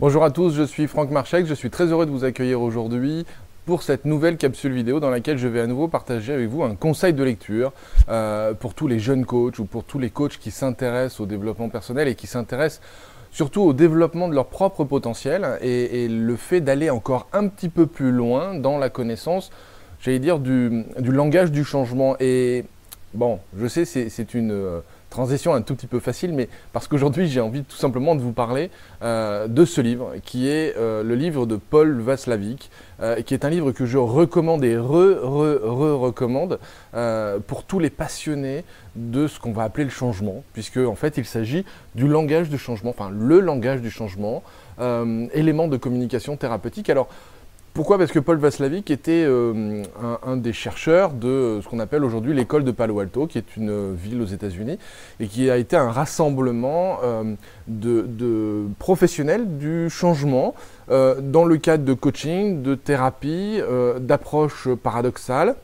Bonjour à tous, je suis Franck Marchek, je suis très heureux de vous accueillir aujourd'hui pour cette nouvelle capsule vidéo dans laquelle je vais à nouveau partager avec vous un conseil de lecture euh, pour tous les jeunes coachs ou pour tous les coachs qui s'intéressent au développement personnel et qui s'intéressent surtout au développement de leur propre potentiel et, le fait d'aller encore un petit peu plus loin dans la connaissance, j'allais dire, du, langage du changement. Et bon, je sais, c'est une... Euh, transition un tout petit peu facile, mais parce qu'aujourd'hui j'ai envie tout simplement de vous parler euh, de ce livre, qui est euh, le livre de Paul Vaslavic, euh, qui est un livre que je recommande et re-re-re-recommande pour tous les passionnés de ce qu'on va appeler le changement, puisque en fait il s'agit du langage du changement, enfin le langage du changement, élément de communication thérapeutique. Alors, pourquoi? Parce que Paul Vaslavic était euh, un, des chercheurs de ce qu'on appelle aujourd'hui l'école de Palo Alto, qui est une ville aux États-Unis, et qui a été un rassemblement euh, de, professionnels du changement euh, dans le cadre de coaching, de thérapie, d'approches paradoxales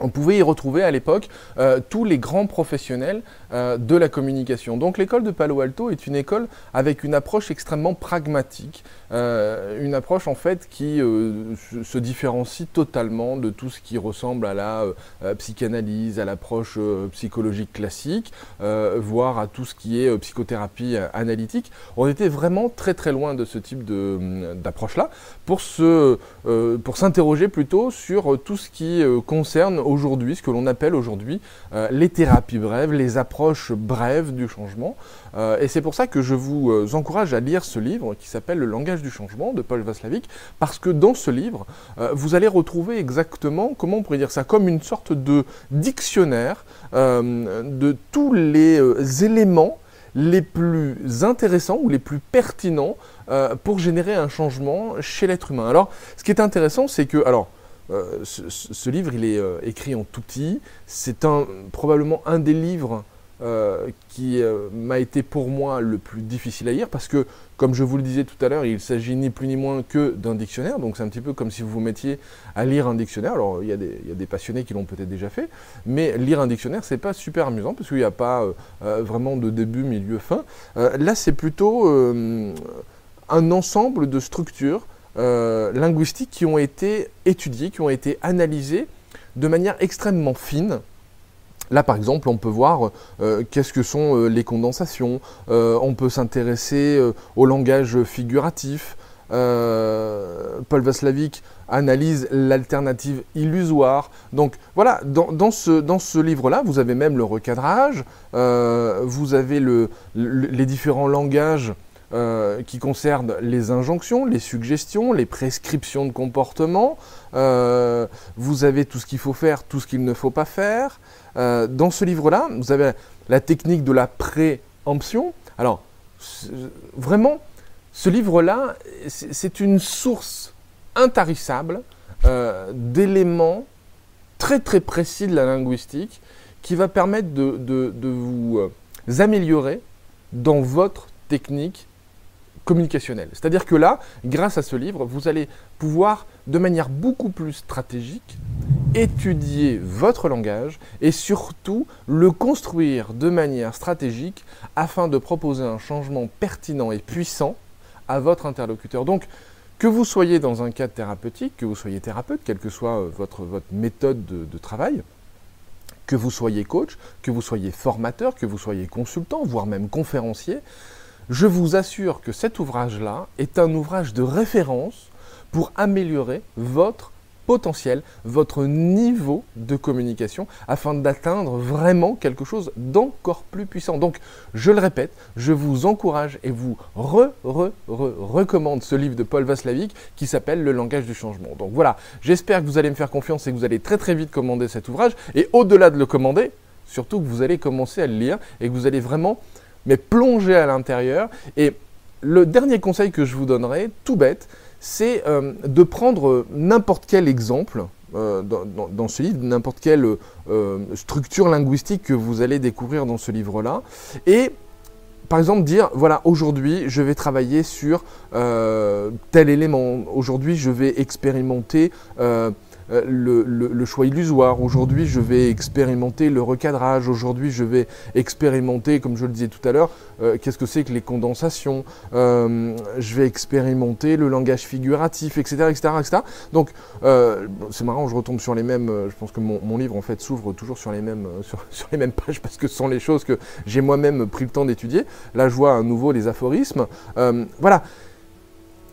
on pouvait y retrouver à l'époque euh, tous les grands professionnels euh, de la communication. Donc l'école de Palo Alto est une école avec une approche extrêmement pragmatique, euh, une approche en fait qui se différencie totalement de tout ce qui ressemble à la psychanalyse, à l'approche psychologique classique, voire à tout ce qui est psychothérapie analytique. On était vraiment très très loin de ce type d'approche-là pour s'interroger plutôt sur tout ce qui concerne aujourd'hui, ce que l'on appelle aujourd'hui euh, les thérapies brèves, les approches brèves du changement. Euh, et c'est pour ça que je vous euh, encourage à lire ce livre qui s'appelle Le langage du changement de Paul Vaslavic, parce que dans ce livre, vous allez retrouver exactement, comment on pourrait dire ça, comme une sorte de dictionnaire de tous les éléments les plus intéressants ou les plus pertinents pour générer un changement chez l'être humain. Alors, ce qui est intéressant, c'est que, alors, euh, ce, livre, il est euh, écrit en tout petit. C'est probablement un des livres euh, qui m'a été pour moi le plus difficile à lire parce que, comme je vous le disais tout à l'heure, il s'agit ni plus ni moins que d'un dictionnaire. Donc c'est un petit peu comme si vous vous mettiez à lire un dictionnaire. Alors il y, a des, passionnés qui l'ont peut-être déjà fait, mais lire un dictionnaire, c'est pas super amusant parce qu'il n'y a pas vraiment de début, milieu, fin. là, c'est plutôt un ensemble de structures euh, linguistiques qui ont été étudiées, qui ont été analysées de manière extrêmement fine. Là, par exemple, on peut voir euh, qu'est-ce que sont euh, les condensations, on peut s'intéresser au langage figuratif. Paul Vaslavic analyse l'alternative illusoire. Donc voilà, dans, ce, dans ce livre-là, vous avez même le recadrage, vous avez le, les différents langages euh, qui concerne les injonctions, les suggestions, les prescriptions de comportement. Euh, vous avez tout ce qu'il faut faire, tout ce qu'il ne faut pas faire. Euh, dans ce livre-là, vous avez la technique de la préemption. Alors, vraiment, ce livre-là, c'est une source intarissable d'éléments très très précis de la linguistique qui va permettre de, de vous améliorer dans votre technique communicationnel. C'est-à-dire que là, grâce à ce livre, vous allez pouvoir, de manière beaucoup plus stratégique, étudier votre langage et surtout le construire de manière stratégique afin de proposer un changement pertinent et puissant à votre interlocuteur. Donc, que vous soyez dans un cadre thérapeutique, que vous soyez thérapeute, quelle que soit euh, votre méthode de travail, que vous soyez coach, que vous soyez formateur, que vous soyez consultant, voire même conférencier, je vous assure que cet ouvrage-là est un ouvrage de référence pour améliorer votre potentiel, votre niveau de communication, afin d'atteindre vraiment quelque chose d'encore plus puissant. Donc, je le répète, je vous encourage et vous re, re, re, recommande ce livre de Paul Vaslavic qui s'appelle Le langage du changement. Donc voilà, j'espère que vous allez me faire confiance et que vous allez très très vite commander cet ouvrage. Et au-delà de le commander, surtout que vous allez commencer à le lire et que vous allez vraiment mais plonger à l'intérieur. Et le dernier conseil que je vous donnerai, tout bête, c'est euh, de prendre n'importe quel exemple euh, dans, ce livre, n'importe quelle euh, structure linguistique que vous allez découvrir dans ce livre-là, et par exemple dire, voilà, aujourd'hui je vais travailler sur tel élément, aujourd'hui je vais expérimenter euh, le, choix illusoire. Aujourd'hui, je vais expérimenter le recadrage. Aujourd'hui, je vais expérimenter, comme je le disais tout à l'heure, euh, qu'est-ce que c'est que les condensations. je vais expérimenter le langage figuratif, etc. etc., etc. Donc, c'est marrant, je retombe sur les mêmes. je pense que mon, livre, en fait, s'ouvre toujours sur les, mêmes, sur, les mêmes pages parce que ce sont les choses que j'ai moi-même pris le temps d'étudier. Là, je vois à nouveau les aphorismes. voilà.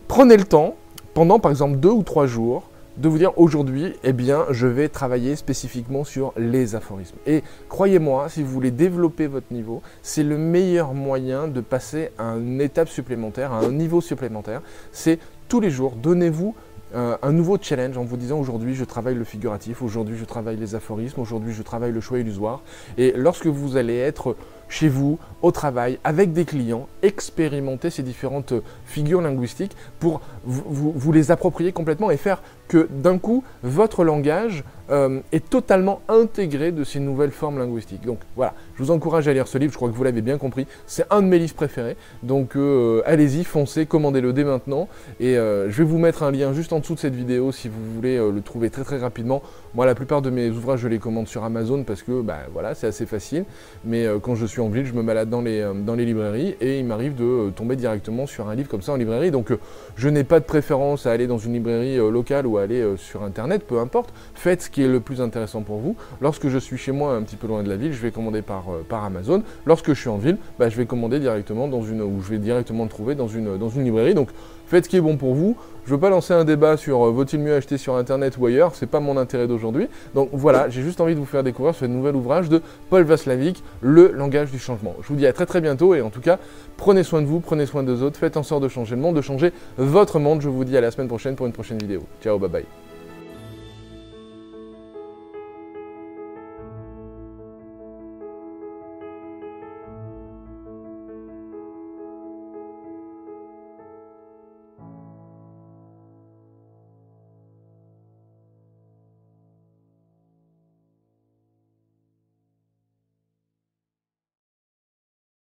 Prenez le temps, pendant par exemple deux ou trois jours, de vous dire aujourd'hui, eh bien, je vais travailler spécifiquement sur les aphorismes. Et croyez-moi, si vous voulez développer votre niveau, c'est le meilleur moyen de passer à une étape supplémentaire, à un niveau supplémentaire. C'est tous les jours, donnez-vous euh, un nouveau challenge en vous disant aujourd'hui je travaille le figuratif, aujourd'hui je travaille les aphorismes, aujourd'hui je travaille le choix illusoire. Et lorsque vous allez être chez vous, au travail, avec des clients, expérimenter ces différentes figures linguistiques pour vous, les approprier complètement et faire que d'un coup, votre langage euh, est totalement intégré de ces nouvelles formes linguistiques. Donc voilà, je vous encourage à lire ce livre, je crois que vous l'avez bien compris, c'est un de mes livres préférés, donc euh, allez-y, foncez, commandez-le dès maintenant, et euh, je vais vous mettre un lien juste en dessous de cette vidéo si vous voulez le trouver très très rapidement. Moi, la plupart de mes ouvrages, je les commande sur Amazon parce que bah, voilà, c'est assez facile, mais quand je suis en ville, je me balade dans les, dans les librairies, et il m'arrive de tomber directement sur un livre comme ça en librairie, donc je n'ai pas de préférence à aller dans une librairie locale ou à aller sur Internet, peu importe, faites ce qui est le plus intéressant pour vous. Lorsque je suis chez moi, un petit peu loin de la ville, je vais commander par, euh, par Amazon. Lorsque je suis en ville, bah, je vais commander directement dans une, ou je vais directement le trouver dans une, dans une librairie. Donc faites ce qui est bon pour vous. Je ne veux pas lancer un débat sur euh, vaut-il mieux acheter sur internet ou ailleurs, c'est pas mon intérêt d'aujourd'hui. Donc voilà, j'ai juste envie de vous faire découvrir ce nouvel ouvrage de Paul Vaslavic, Le langage du changement. Je vous dis à très très bientôt et en tout cas, prenez soin de vous, prenez soin des autres, faites en sorte de changer le monde, de changer votre monde. Je vous dis à la semaine prochaine pour une prochaine vidéo. Ciao, bye bye.